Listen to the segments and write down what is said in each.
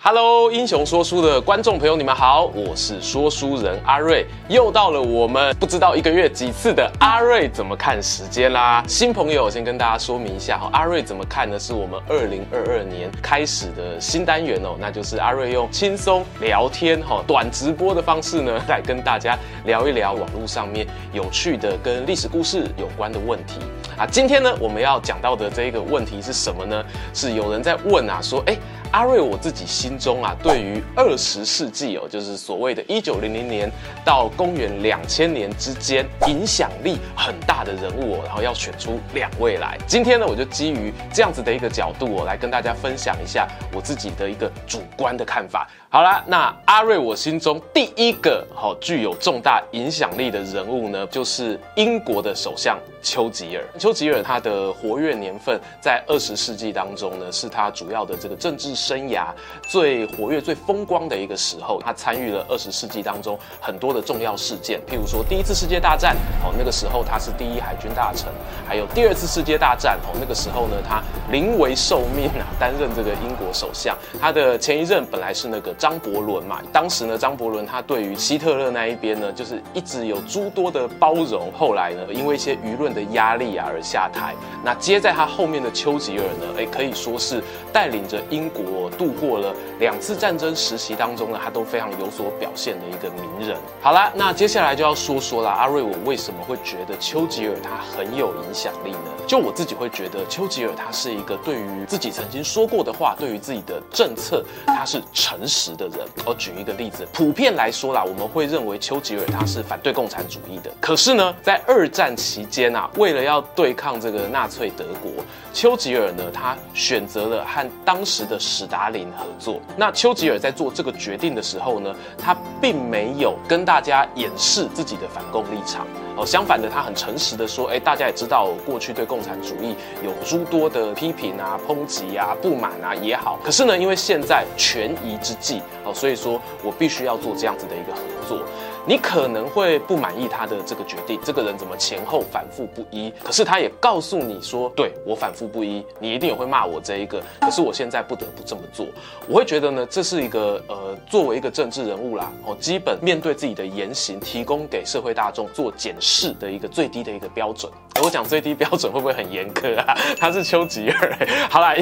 Hello，英雄说书的观众朋友，你们好，我是说书人阿瑞，又到了我们不知道一个月几次的阿瑞怎么看时间啦。新朋友，先跟大家说明一下哈，阿瑞怎么看呢？是我们二零二二年开始的新单元哦，那就是阿瑞用轻松聊天哈、短直播的方式呢，来跟大家聊一聊网络上面有趣的跟历史故事有关的问题啊。今天呢，我们要讲到的这一个问题是什么呢？是有人在问啊，说哎。诶阿瑞，我自己心中啊，对于二十世纪哦，就是所谓的一九零零年到公元两千年之间，影响力很大的人物哦，然后要选出两位来。今天呢，我就基于这样子的一个角度哦，来跟大家分享一下我自己的一个主观的看法。好啦，那阿瑞，我心中第一个好具有重大影响力的人物呢，就是英国的首相丘吉尔。丘吉尔他的活跃年份在二十世纪当中呢，是他主要的这个政治生涯最活跃、最风光的一个时候。他参与了二十世纪当中很多的重要事件，譬如说第一次世界大战，哦，那个时候他是第一海军大臣；还有第二次世界大战，哦，那个时候呢，他临危受命啊，担任这个英国首相。他的前一任本来是那个。张伯伦嘛，当时呢，张伯伦他对于希特勒那一边呢，就是一直有诸多的包容。后来呢，因为一些舆论的压力啊而下台。那接在他后面的丘吉尔呢，哎，可以说是带领着英国度过了两次战争时期当中呢，他都非常有所表现的一个名人。好啦，那接下来就要说说了，阿瑞，我为什么会觉得丘吉尔他很有影响力呢？就我自己会觉得，丘吉尔他是一个对于自己曾经说过的话，对于自己的政策，他是诚实。的人，我举一个例子，普遍来说啦，我们会认为丘吉尔他是反对共产主义的。可是呢，在二战期间啊，为了要对抗这个纳粹德国，丘吉尔呢，他选择了和当时的史达林合作。那丘吉尔在做这个决定的时候呢，他并没有跟大家掩饰自己的反共立场。哦，相反的，他很诚实的说，哎，大家也知道，过去对共产主义有诸多的批批评啊、抨击啊、不满啊也好。可是呢，因为现在权宜之计，哦，所以说我必须要做这样子的一个合作。你可能会不满意他的这个决定，这个人怎么前后反复不一？可是他也告诉你说，对，我反复不一，你一定也会骂我这一个。可是我现在不得不这么做。我会觉得呢，这是一个呃，作为一个政治人物啦，哦，基本面对自己的言行，提供给社会大众做检视的一个最低的一个标准。我讲最低标准会不会很严苛啊？他是丘吉尔。好啦，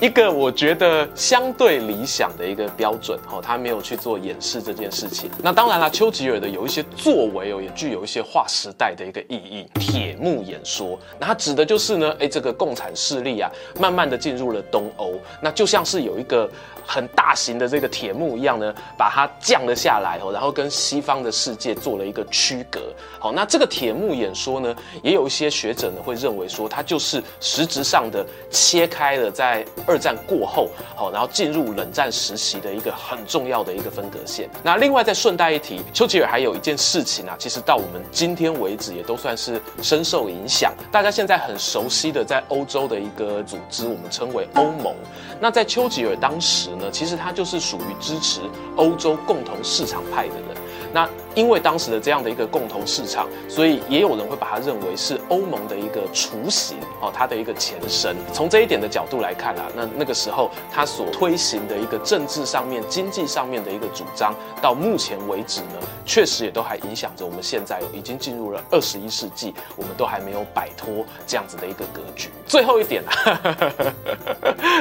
一个我觉得相对理想的一个标准，哦，他没有去做掩饰这件事情。那当然啦，丘吉尔的。有一些作为哦，也具有一些划时代的一个意义。铁幕演说，那它指的就是呢，哎，这个共产势力啊，慢慢的进入了东欧，那就像是有一个。很大型的这个铁幕一样呢，把它降了下来哦，然后跟西方的世界做了一个区隔。好，那这个铁幕演说呢，也有一些学者呢会认为说，它就是实质上的切开了在二战过后，好，然后进入冷战时期的一个很重要的一个分隔线。那另外再顺带一提，丘吉尔还有一件事情啊，其实到我们今天为止也都算是深受影响。大家现在很熟悉的在欧洲的一个组织，我们称为欧盟。那在丘吉尔当时呢。其实他就是属于支持欧洲共同市场派的人。那因为当时的这样的一个共同市场，所以也有人会把它认为是欧盟的一个雏形哦，它的一个前身。从这一点的角度来看啊，那那个时候它所推行的一个政治上面、经济上面的一个主张，到目前为止呢，确实也都还影响着我们现在已经进入了二十一世纪，我们都还没有摆脱这样子的一个格局。最后一点啊，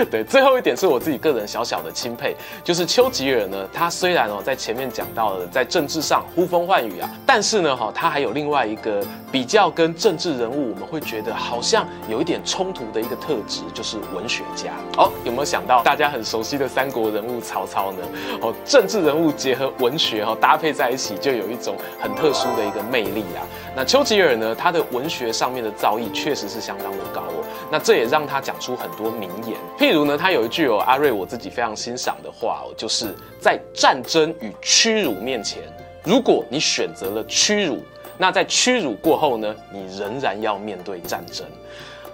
对，最后一点是我自己个人小小的钦佩，就是丘吉尔呢，他虽然哦在前面讲到了在政治上呼风唤雨啊，但是呢，哈，他还有另外一个比较跟政治人物，我们会觉得好像有一点冲突的一个特质，就是文学家。哦，有没有想到大家很熟悉的三国人物曹操呢？哦，政治人物结合文学哈搭配在一起，就有一种很特殊的一个魅力啊。那丘吉尔呢，他的文学上面的造诣确实是相当的高哦。那这也让他讲出很多名言，譬如呢，他有一句哦，阿瑞我自己非常欣赏的话哦，就是在战争与屈辱面前。如果你选择了屈辱，那在屈辱过后呢，你仍然要面对战争。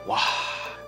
哇，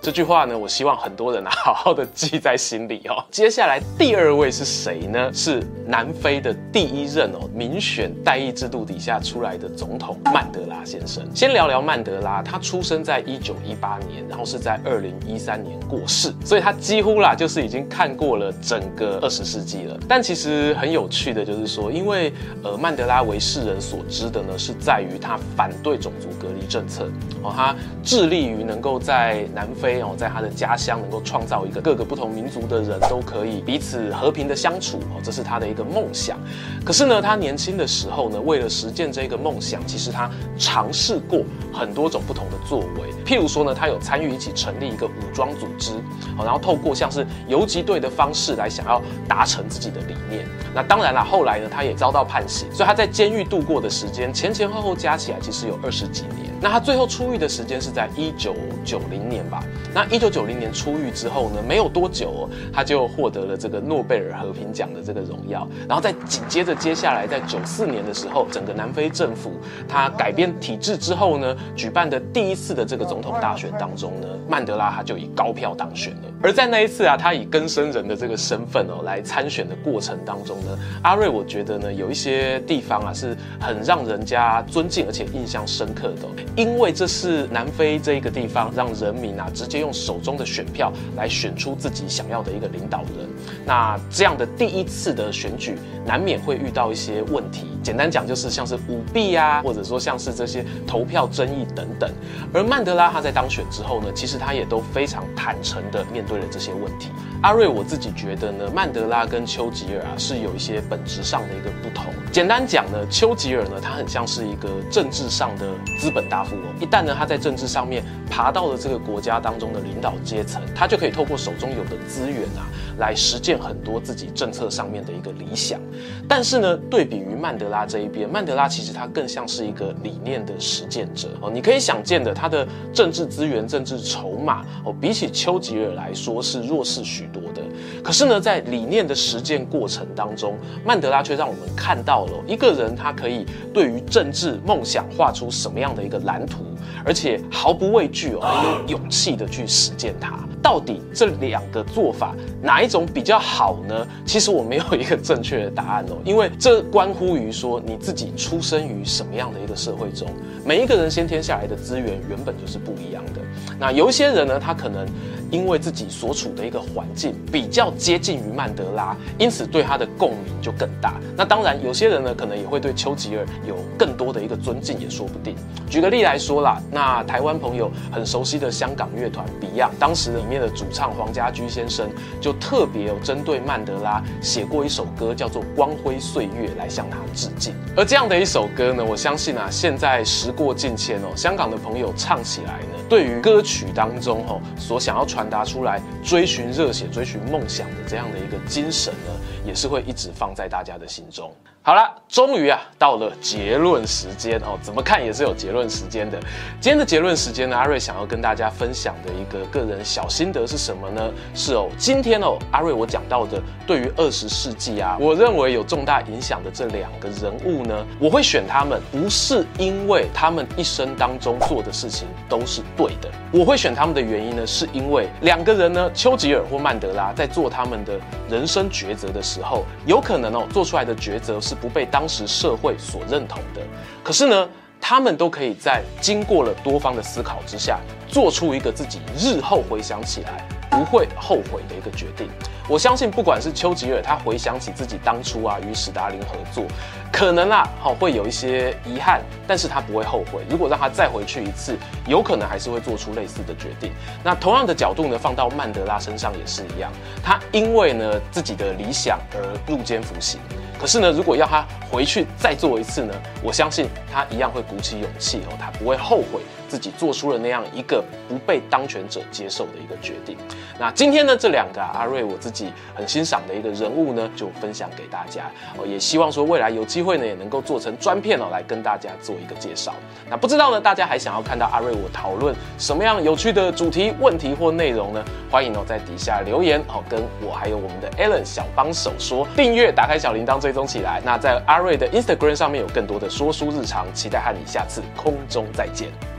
这句话呢，我希望很多人啊好好的记在心里哦。接下来第二位是谁呢？是南非的第一任哦民选代议制度底下出来的总统曼德拉先生。先聊聊曼德拉，他出生在一九一八年，然后是在二零一三年过世，所以他几乎啦就是已经看过了整个二十世纪了。但其实很有趣的就是说，因为呃曼德拉为世人所知的呢，是在于他反对种族隔离政策哦，他致力于能够在南非哦，在他的家乡能够创造一个各个不同民族的人都可以彼此和平的相处哦，这是他的一个梦想。可是呢，他年轻的时候呢，为了实践这个梦想，其实他尝试过很多种不同的作为。譬如说呢，他有参与一起成立一个武装组织，然后透过像是游击队的方式来想要达成自己的理念。那当然了，后来呢，他也遭到判刑，所以他在监狱度过的时间前前后后加起来其实有二十几年。那他最后出狱的时间是在一九九零年吧？那一九九零年出狱之后呢，没有多久哦，他就获得了这个诺贝尔和平奖的这个荣耀。然后在紧接着接下来，在九四年的时候，整个南非政府他改变体制之后呢，举办的第一次的这个总统大选当中呢，曼德拉他就以高票当选了。而在那一次啊，他以更生人的这个身份哦来参选的过程当中呢，阿瑞我觉得呢有一些地方啊是很让人家尊敬而且印象深刻的，因为这是南非这一个地方让人民啊直接用手中的选票来选出自己想要的一个领导人。那这样的第一次的选举难免会遇到一些问题，简单讲就是像是舞弊啊，或者说像是这些投票争议等等。而曼德拉他在当选之后呢，其实他也都非常坦诚的面对了这些问题。阿瑞我自己觉得呢，曼德拉跟丘吉尔啊是有一些本质上的一个不同。简单讲呢，丘吉尔呢他很像是一个政治上的资本大富翁，一旦呢他在政治上面爬到了这个国家当中的领导阶层，他就可以透过手中有的资源啊来实践很多自己政策上面的一个理想。但是呢，对比于曼德拉这一边，曼德拉其实他更像是一个理念的实践者哦。你可以想见的，他的政治资源、政治筹码哦，比起丘吉尔来说是弱势许多的。可是呢，在理念的实践过程当中，曼德拉却让我们看到了一个人，他可以对于政治梦想画出什么样的一个蓝图，而且毫不畏惧哦，很有勇气的去实践它。到底这两个做法哪一种比较好呢？其实我没有一个正确的答案哦，因为这关乎于说你自己出生于什么样的一个社会中。每一个人先天下来的资源原本就是不一样的。那有一些人呢，他可能因为自己所处的一个环境比较接近于曼德拉，因此对他的共鸣就更大。那当然，有些人呢，可能也会对丘吉尔有更多的一个尊敬，也说不定。举个例来说啦，那台湾朋友很熟悉的香港乐团 Beyond，当时里面的主唱黄家驹先生就特别有针对曼德拉写过一首歌，叫做《光辉岁月》来向他致敬。而这样的一首歌呢，我相信啊，现在时过境迁哦，香港的朋友唱起来呢，对于歌曲当中哦所想要传传达出来追寻热血、追寻梦想的这样的一个精神呢，也是会一直放在大家的心中。好了，终于啊到了结论时间哦，怎么看也是有结论时间的。今天的结论时间呢，阿瑞想要跟大家分享的一个个人小心得是什么呢？是哦，今天哦，阿瑞我讲到的对于二十世纪啊，我认为有重大影响的这两个人物呢，我会选他们，不是因为他们一生当中做的事情都是对的。我会选他们的原因呢，是因为两个人呢，丘吉尔或曼德拉在做他们的人生抉择的时候，有可能哦做出来的抉择是。不被当时社会所认同的，可是呢，他们都可以在经过了多方的思考之下，做出一个自己日后回想起来不会后悔的一个决定。我相信，不管是丘吉尔，他回想起自己当初啊与史达林合作，可能啊好会有一些遗憾，但是他不会后悔。如果让他再回去一次，有可能还是会做出类似的决定。那同样的角度呢，放到曼德拉身上也是一样，他因为呢自己的理想而入监服刑。可是呢，如果要他回去再做一次呢，我相信他一样会鼓起勇气哦，他不会后悔自己做出了那样一个不被当权者接受的一个决定。那今天呢，这两个、阿瑞我自己很欣赏的一个人物呢，就分享给大家哦，也希望说未来有机会呢，也能够做成专片哦，来跟大家做一个介绍。那不知道呢，大家还想要看到阿瑞我讨论什么样有趣的主题、问题或内容呢？欢迎哦在底下留言哦，跟我还有我们的 Alan 小帮手说，订阅、打开小铃铛、追踪起来。那在阿瑞的 Instagram 上面有更多的说书日常，期待和你下次空中再见。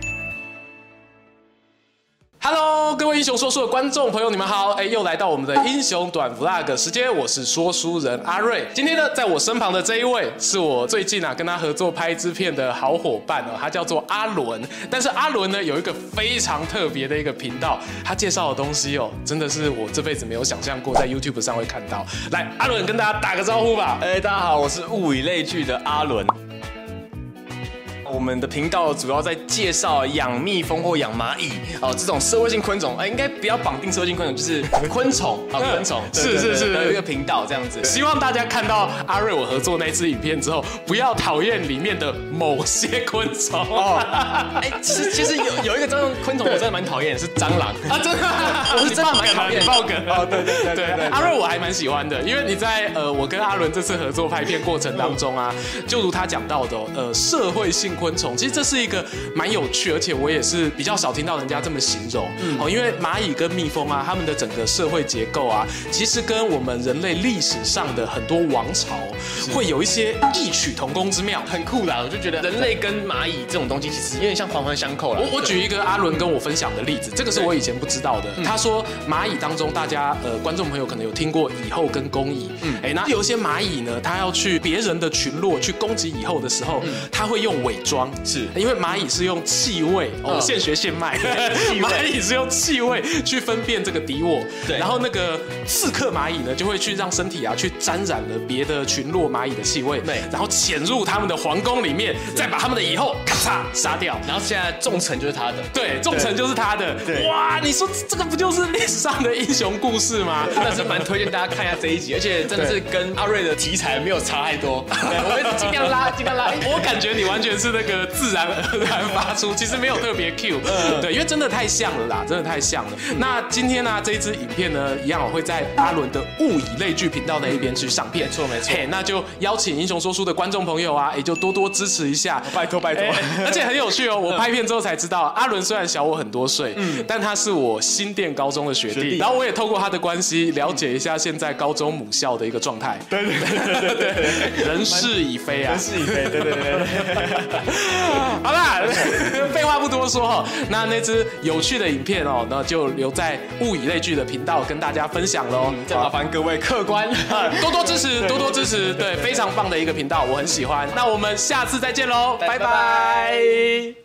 Hello。各位英雄说书的观众朋友，你们好！哎，又来到我们的英雄短 Vlog 时间，我是说书人阿瑞。今天呢，在我身旁的这一位，是我最近啊跟他合作拍支片的好伙伴哦，他叫做阿伦。但是阿伦呢，有一个非常特别的一个频道，他介绍的东西哦，真的是我这辈子没有想象过在 YouTube 上会看到。来，阿伦跟大家打个招呼吧。哎，大家好，我是物以类聚的阿伦。我们的频道主要在介绍养蜜蜂或养蚂蚁哦，这种社会性昆虫，哎，应该不要绑定社会性昆虫，就是昆虫 啊，昆虫，是是是，有一个频道这样子。希望大家看到阿瑞我合作那支影片之后，不要讨厌里面的某些昆虫。哦。哎，其实其实有有一个这种昆虫我真的蛮讨厌，是蟑螂。啊，真的，我是真的蛮讨厌爆梗哦，对对对对，阿瑞我还蛮喜欢的，因为你在呃，我跟阿伦这次合作拍片过程当中啊，就如他讲到的，呃，社会性昆虫，其实这是。一个蛮有趣，而且我也是比较少听到人家这么形容。嗯，哦，因为蚂蚁跟蜜蜂啊，它们的整个社会结构啊，其实跟我们人类历史上的很多王朝会有一些异曲同工之妙，很酷啦。我就觉得人类跟蚂蚁这种东西其实有点像环环相扣了。我我举一个阿伦跟我分享的例子，这个是我以前不知道的。他说蚂蚁当中，大家呃观众朋友可能有听过蚁后跟工蚁。嗯，哎，那有一些蚂蚁呢，它要去别人的群落去攻击蚁后的时候，它会用伪装，是因为。蚂蚁是用气味哦，现学现卖。蚂蚁是用气味去分辨这个敌我，对。然后那个刺客蚂蚁呢，就会去让身体啊去沾染了别的群落蚂蚁的气味，对。然后潜入他们的皇宫里面，再把他们的蚁后咔嚓杀掉。然后现在重臣就是他的，对，重臣就是他的。对，哇，你说这个不就是历史上的英雄故事吗？真的是蛮推荐大家看一下这一集，而且真的是跟阿瑞的题材没有差太多。对，我们尽量拉，尽量拉。我感觉你完全是那个自然。而然发出，其实没有特别 Q，对，因为真的太像了啦，真的太像了。那今天呢，这一支影片呢，一样我会在阿伦的物以类聚频道那一边去上片，没错没错。那就邀请英雄说书的观众朋友啊，也就多多支持一下，拜托拜托。而且很有趣哦，我拍片之后才知道，阿伦虽然小我很多岁，嗯，但他是我新店高中的学弟，然后我也透过他的关系了解一下现在高中母校的一个状态。对对对对对，人事已非啊，人事已非，对对对。好啦，废话不多说哈，那那支有趣的影片哦，那就留在物以类聚的频道跟大家分享喽。再麻烦各位客官 多多支持，多多支持，对，非常棒的一个频道，我很喜欢。那我们下次再见喽，拜拜。